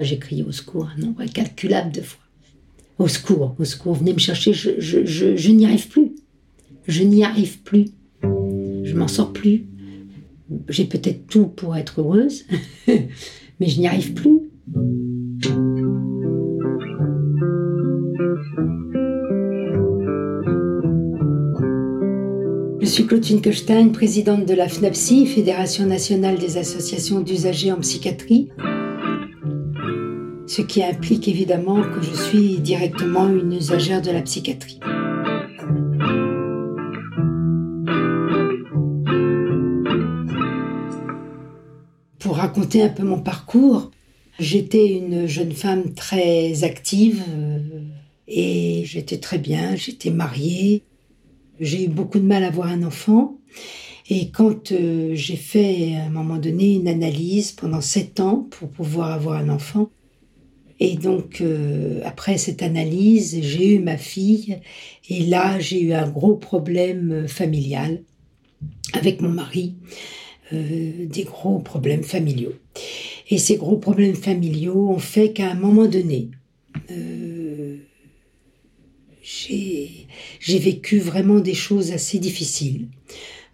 J'ai crié au secours un nombre incalculable de fois. Au secours, au secours, venez me chercher, je, n'y arrive plus. Je n'y arrive plus. Je m'en sors plus. J'ai peut-être tout pour être heureuse, mais je n'y arrive plus. Je suis Claudine Kostein, présidente de la FNAPSI, Fédération nationale des associations d'usagers en psychiatrie, ce qui implique évidemment que je suis directement une usagère de la psychiatrie. Pour raconter un peu mon parcours, j'étais une jeune femme très active euh, et j'étais très bien, j'étais mariée, j'ai eu beaucoup de mal à avoir un enfant. Et quand euh, j'ai fait à un moment donné une analyse pendant sept ans pour pouvoir avoir un enfant, et donc euh, après cette analyse, j'ai eu ma fille, et là j'ai eu un gros problème familial avec mon mari, euh, des gros problèmes familiaux. Et ces gros problèmes familiaux ont fait qu'à un moment donné, j'ai vécu vraiment des choses assez difficiles.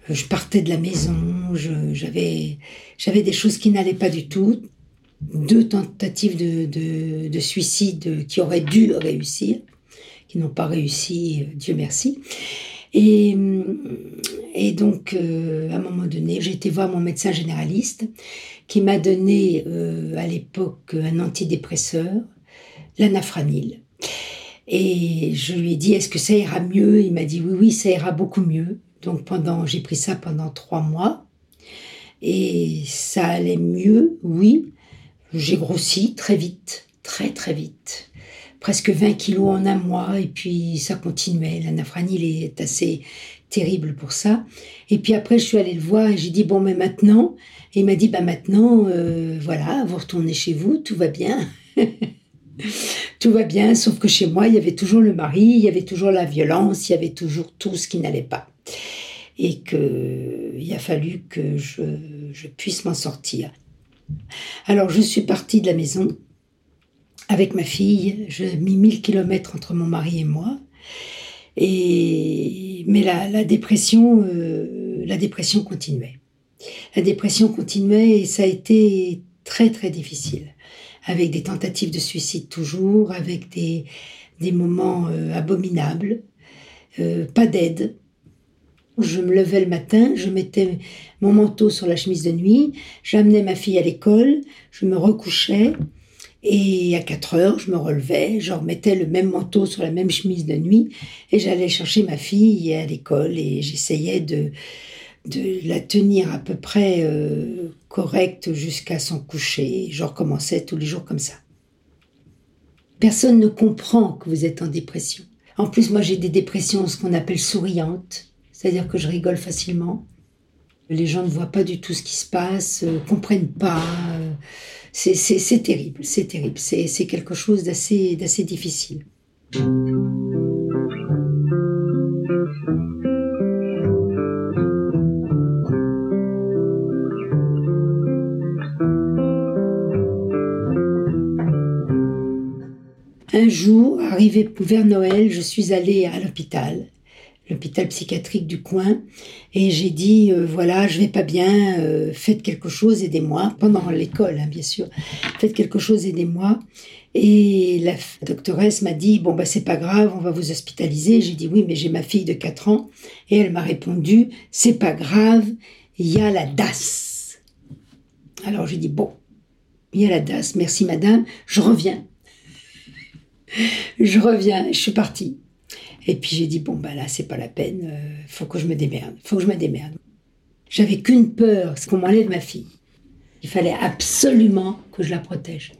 Je partais de la maison, j'avais des choses qui n'allaient pas du tout, deux tentatives de, de, suicide qui auraient dû réussir, qui n'ont pas réussi, Dieu merci. Et, et donc, euh, à un moment donné, j'ai été voir mon médecin généraliste qui m'a donné euh, à l'époque un antidépresseur, l'anafranil. Et je lui ai dit, est-ce que ça ira mieux? Il m'a dit, oui, oui, ça ira beaucoup mieux. Donc pendant, j'ai pris ça pendant trois mois. Et ça allait mieux, oui. J'ai grossi très vite, très très vite. Presque 20 kilos en un mois. Et puis ça continuait. L'anafranil est assez terrible pour ça. Et puis après, je suis allée le voir et j'ai dit, bon, mais maintenant, et il m'a dit, bah maintenant, euh, voilà, vous retournez chez vous, tout va bien. tout va bien, sauf que chez moi, il y avait toujours le mari, il y avait toujours la violence, il y avait toujours tout ce qui n'allait pas. Et qu'il a fallu que je, je puisse m'en sortir. Alors, je suis partie de la maison avec ma fille. J'ai mis 1000 kilomètres entre mon mari et moi. Et, mais la, la dépression, euh, la dépression continuait. La dépression continuait et ça a été très très difficile avec des tentatives de suicide toujours, avec des, des moments euh, abominables, euh, pas d'aide. Je me levais le matin, je mettais mon manteau sur la chemise de nuit, j'amenais ma fille à l'école, je me recouchais et à 4 heures, je me relevais, je remettais le même manteau sur la même chemise de nuit et j'allais chercher ma fille à l'école et j'essayais de, de la tenir à peu près euh, correcte jusqu'à son coucher. Je recommençais tous les jours comme ça. Personne ne comprend que vous êtes en dépression. En plus, moi, j'ai des dépressions, ce qu'on appelle souriantes, c'est-à-dire que je rigole facilement. Les gens ne voient pas du tout ce qui se passe, euh, comprennent pas. Euh, c'est terrible, c'est terrible. C'est quelque chose d'assez difficile. Un jour, arrivé vers Noël, je suis allée à l'hôpital, l'hôpital psychiatrique du coin, et j'ai dit euh, voilà, je vais pas bien, euh, faites quelque chose, aidez-moi. Pendant l'école, hein, bien sûr, faites quelque chose, aidez-moi. Et la doctoresse m'a dit bon bah c'est pas grave, on va vous hospitaliser. J'ai dit oui, mais j'ai ma fille de 4 ans, et elle m'a répondu c'est pas grave, il y a la DAS. Alors j'ai dit bon, il y a la DAS, merci madame, je reviens je reviens, je suis partie. Et puis j'ai dit, bon, bah là, c'est pas la peine, euh, faut que je me démerde, faut que je me démerde. J'avais qu'une peur, c'est qu'on m'enlève ma fille. Il fallait absolument que je la protège.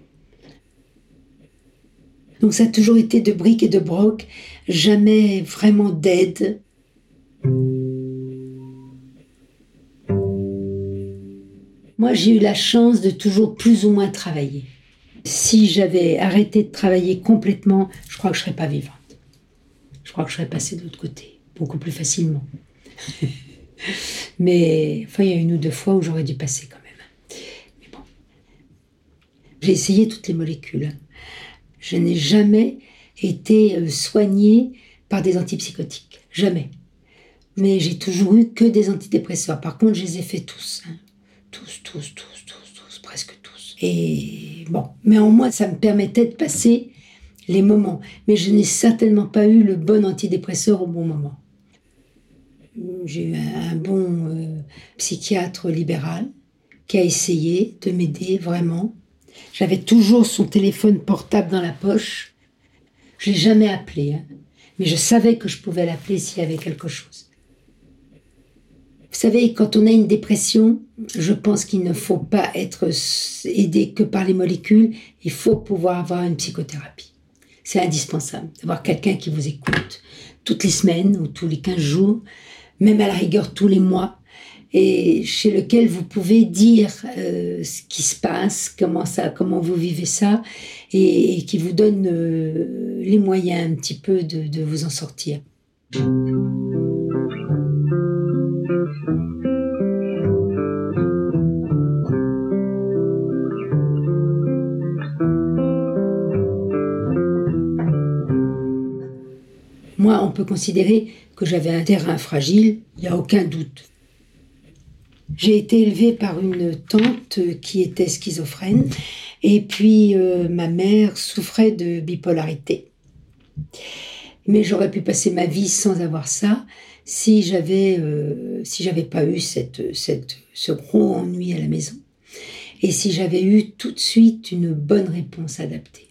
Donc ça a toujours été de briques et de broc, jamais vraiment d'aide. Moi, j'ai eu la chance de toujours plus ou moins travailler. Si j'avais arrêté de travailler complètement, je crois que je serais pas vivante. Crois que je serais passée de l'autre côté, beaucoup plus facilement. Mais enfin, il y a une ou deux fois où j'aurais dû passer quand même. Mais bon. J'ai essayé toutes les molécules. Je n'ai jamais été euh, soignée par des antipsychotiques. Jamais. Mais j'ai toujours eu que des antidépresseurs. Par contre, je les ai fait tous. Hein. Tous, tous, tous, tous, tous, presque tous. Et bon, mais en moi, ça me permettait de passer les moments. Mais je n'ai certainement pas eu le bon antidépresseur au bon moment. J'ai eu un bon euh, psychiatre libéral qui a essayé de m'aider vraiment. J'avais toujours son téléphone portable dans la poche. Je l'ai jamais appelé, hein. mais je savais que je pouvais l'appeler s'il y avait quelque chose. Vous savez, quand on a une dépression, je pense qu'il ne faut pas être aidé que par les molécules, il faut pouvoir avoir une psychothérapie. C'est indispensable d'avoir quelqu'un qui vous écoute toutes les semaines ou tous les 15 jours, même à la rigueur tous les mois, et chez lequel vous pouvez dire euh, ce qui se passe, comment ça, comment vous vivez ça, et, qui vous donne euh, les moyens un petit peu de, de vous en sortir. Peut considérer que j'avais un terrain fragile, il n'y a aucun doute. J'ai été élevée par une tante qui était schizophrène et puis euh, ma mère souffrait de bipolarité. Mais j'aurais pu passer ma vie sans avoir ça si j'avais euh, si j'avais pas eu cette, cette, ce gros ennui à la maison et si j'avais eu tout de suite une bonne réponse adaptée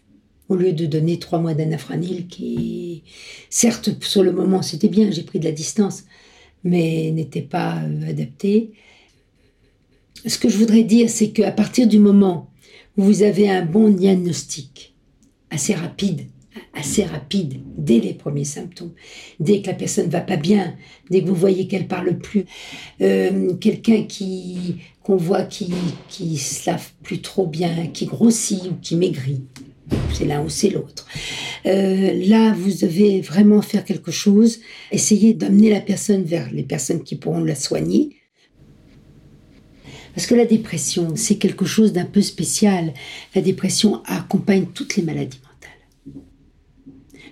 au lieu de donner trois mois d'anafranil qui certes sur le moment c'était bien j'ai pris de la distance mais n'était pas euh, adapté. Ce que je voudrais dire, c'est qu'à partir du moment où vous avez un bon diagnostic, assez rapide, assez rapide, dès les premiers symptômes, dès que la personne ne va pas bien, dès que vous voyez qu'elle parle plus, euh, quelqu'un qui qu'on voit qui qui se lave plus trop bien, qui grossit ou qui maigrit, c'est l'un ou c'est l'autre. Euh, là, vous devez vraiment faire quelque chose, essayer d'amener la personne vers les personnes qui pourront la soigner, parce que la dépression, c'est quelque chose d'un peu spécial. La dépression accompagne toutes les maladies mentales.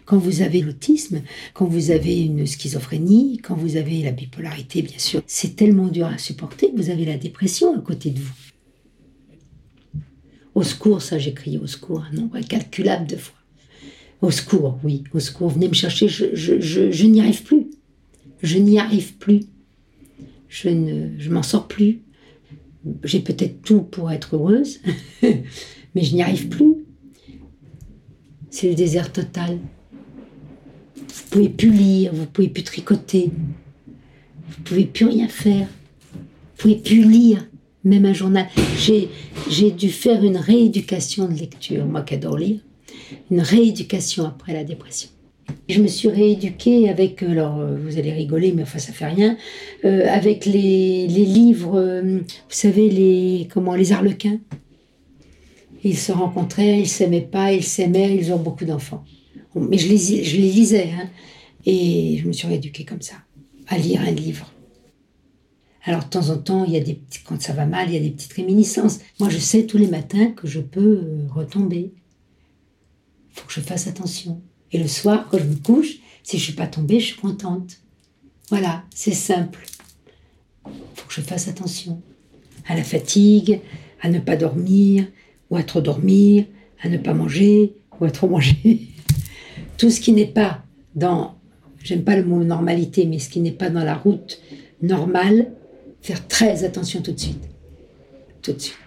Quand vous avez l'autisme, quand vous avez une schizophrénie, quand vous avez la bipolarité, bien sûr, c'est tellement dur à supporter que vous avez la dépression à côté de vous. Au secours, ça j'ai crié au secours un nombre incalculable de fois. Au secours, oui, au secours, venez me chercher, je, n'y arrive plus. Je n'y arrive plus. Je ne, m'en sors plus j'ai peut-être tout pour être heureuse, mais je n'y arrive plus. C'est le désert total. Vous pouvez plus lire, vous pouvez plus tricoter, vous pouvez plus rien faire, vous pouvez plus lire, même un journal. J'ai, dû faire une rééducation de lecture, moi qui adore lire, une rééducation après la dépression. Je me suis rééduquée avec, euh, alors euh, vous allez rigoler, mais enfin ça fait rien, euh, avec les, les livres, vous savez, les, comment, les arlequins. Ils se rencontraient, ils s'aimaient pas, ils s'aimaient, ils ont beaucoup d'enfants. Mais je les, je les lisais, hein, et je me suis rééduquée comme ça, à lire un livre. Alors de temps en temps, il y a des quand ça va mal, il y a des petites réminiscences. Moi, je sais tous les matins que je peux retomber. Il faut que je fasse attention. Et le soir, quand je me couche, si je suis pas tombée, je suis contente. Voilà, c'est simple. Il faut que je fasse attention à la fatigue, à ne pas dormir, ou à trop dormir, à ne pas manger, ou à trop manger. Tout ce qui n'est pas dans, j'aime pas le mot normalité, mais ce qui n'est pas dans la route normale, faire très attention tout de suite. Tout de suite.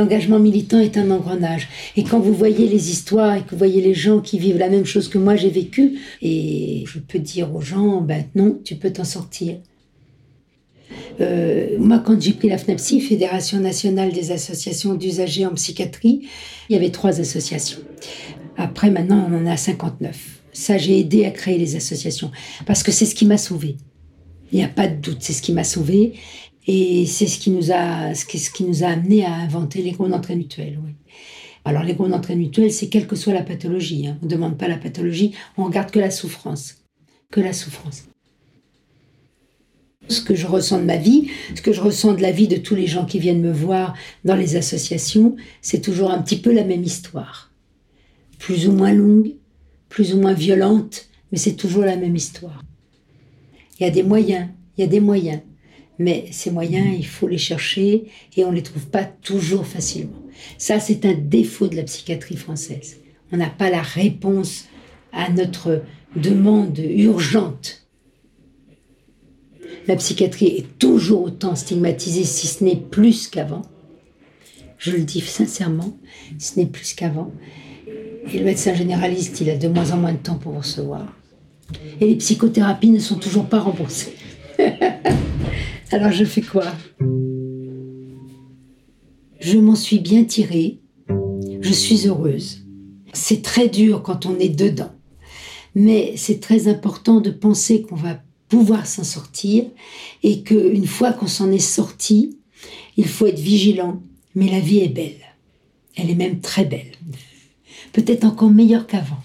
l'engagement militant est un engrenage. Et quand vous voyez les histoires et que vous voyez les gens qui vivent la même chose que moi j'ai vécu, et je peux dire aux gens, ben non, tu peux t'en sortir. Euh, moi, quand j'ai pris la FNAPSI, Fédération nationale des associations d'usagers en psychiatrie, il y avait trois associations. Après, maintenant, on en a 59. Ça, j'ai aidé à créer les associations parce que c'est ce qui m'a sauvé. Il n'y a pas de doute, c'est ce qui m'a sauvé. Et c'est ce qui nous a, ce qui nous a amené à inventer les groupes d'entraîne mutuels. Oui. Alors les groupes d'entraîne mutuels, c'est quelle que soit la pathologie. Hein. On ne demande pas la pathologie, on regarde que la souffrance. Que la souffrance. Ce que je ressens de ma vie, ce que je ressens de la vie de tous les gens qui viennent me voir dans les associations, c'est toujours un petit peu la même histoire. Plus ou moins longue, plus ou moins violente, mais c'est toujours la même histoire. Il y a des moyens, il y a des moyens. Mais ces moyens, il faut les chercher et on ne les trouve pas toujours facilement. Ça, c'est un défaut de la psychiatrie française. On n'a pas la réponse à notre demande urgente. La psychiatrie est toujours autant stigmatisée, si ce n'est plus qu'avant. Je le dis sincèrement, ce n'est plus qu'avant. Et le médecin généraliste, il a de moins en moins de temps pour recevoir. Et les psychothérapies ne sont toujours pas remboursées. Alors je fais quoi? Je m'en suis bien tirée. Je suis heureuse. C'est très dur quand on est dedans. Mais c'est très important de penser qu'on va pouvoir s'en sortir et qu'une fois qu'on s'en est sorti, il faut être vigilant. Mais la vie est belle. Elle est même très belle. Peut-être encore meilleure qu'avant.